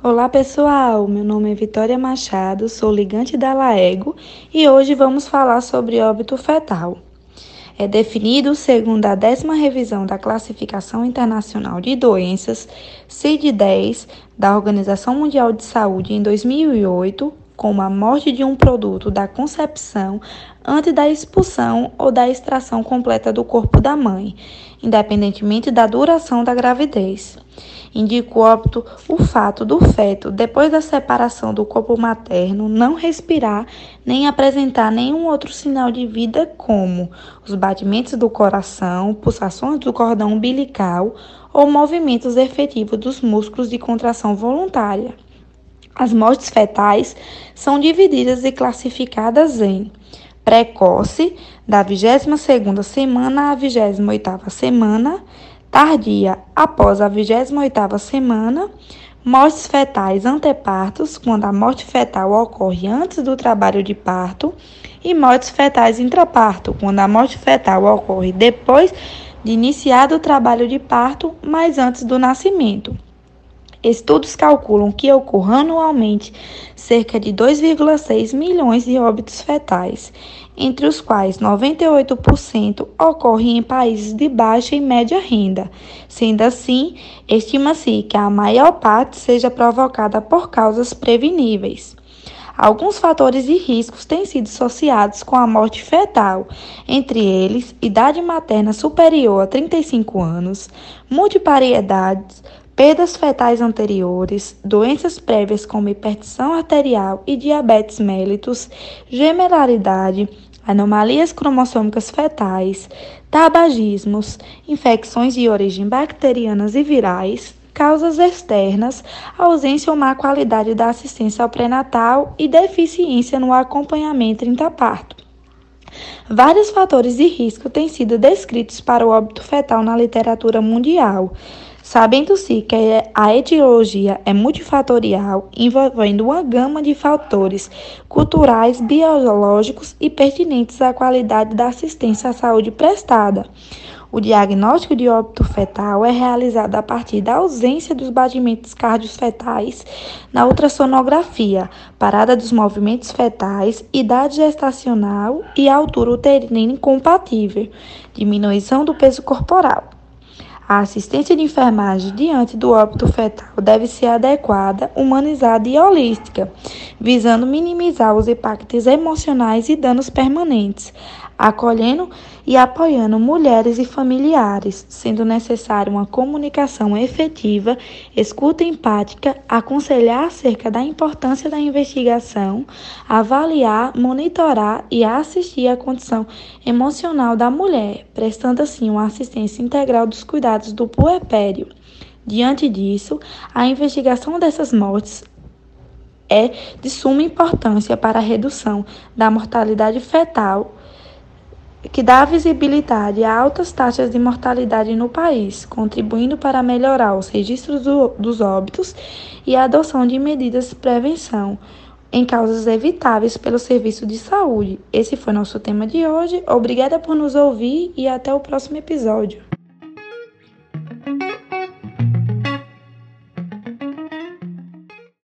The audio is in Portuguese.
Olá pessoal, meu nome é Vitória Machado, sou ligante da Laego e hoje vamos falar sobre óbito fetal. É definido segundo a décima revisão da Classificação Internacional de Doenças, CID-10, da Organização Mundial de Saúde em 2008, como a morte de um produto da concepção antes da expulsão ou da extração completa do corpo da mãe, independentemente da duração da gravidez. Indica o óbito o fato do feto, depois da separação do corpo materno, não respirar nem apresentar nenhum outro sinal de vida, como os batimentos do coração, pulsações do cordão umbilical ou movimentos efetivos dos músculos de contração voluntária. As mortes fetais são divididas e classificadas em precoce, da 22ª semana à 28ª semana, tardia, após a 28ª semana, mortes fetais antepartos, quando a morte fetal ocorre antes do trabalho de parto, e mortes fetais intraparto, quando a morte fetal ocorre depois de iniciado o trabalho de parto, mas antes do nascimento. Estudos calculam que ocorram anualmente cerca de 2,6 milhões de óbitos fetais, entre os quais 98% ocorrem em países de baixa e média renda. Sendo assim, estima-se que a maior parte seja provocada por causas preveníveis. Alguns fatores de riscos têm sido associados com a morte fetal, entre eles idade materna superior a 35 anos, multipariedades, perdas fetais anteriores, doenças prévias como hipertensão arterial e diabetes mellitus, gemelalidade, anomalias cromossômicas fetais, tabagismos, infecções de origem bacterianas e virais, causas externas, ausência ou má qualidade da assistência ao pré-natal e deficiência no acompanhamento intraparto. Vários fatores de risco têm sido descritos para o óbito fetal na literatura mundial, Sabendo-se que a etiologia é multifatorial, envolvendo uma gama de fatores culturais, biológicos e pertinentes à qualidade da assistência à saúde prestada. O diagnóstico de óbito fetal é realizado a partir da ausência dos batimentos cardiofetais na ultrassonografia, parada dos movimentos fetais, idade gestacional e altura uterina incompatível, diminuição do peso corporal. A assistência de enfermagem diante do óbito fetal deve ser adequada, humanizada e holística, visando minimizar os impactos emocionais e danos permanentes, acolhendo e apoiando mulheres e familiares, sendo necessária uma comunicação efetiva, escuta empática, aconselhar acerca da importância da investigação, avaliar, monitorar e assistir à condição emocional da mulher, prestando assim uma assistência integral dos cuidados do puerpério. Diante disso, a investigação dessas mortes é de suma importância para a redução da mortalidade fetal que dá visibilidade a altas taxas de mortalidade no país, contribuindo para melhorar os registros do, dos óbitos e a adoção de medidas de prevenção em causas evitáveis pelo serviço de saúde. Esse foi nosso tema de hoje. Obrigada por nos ouvir e até o próximo episódio.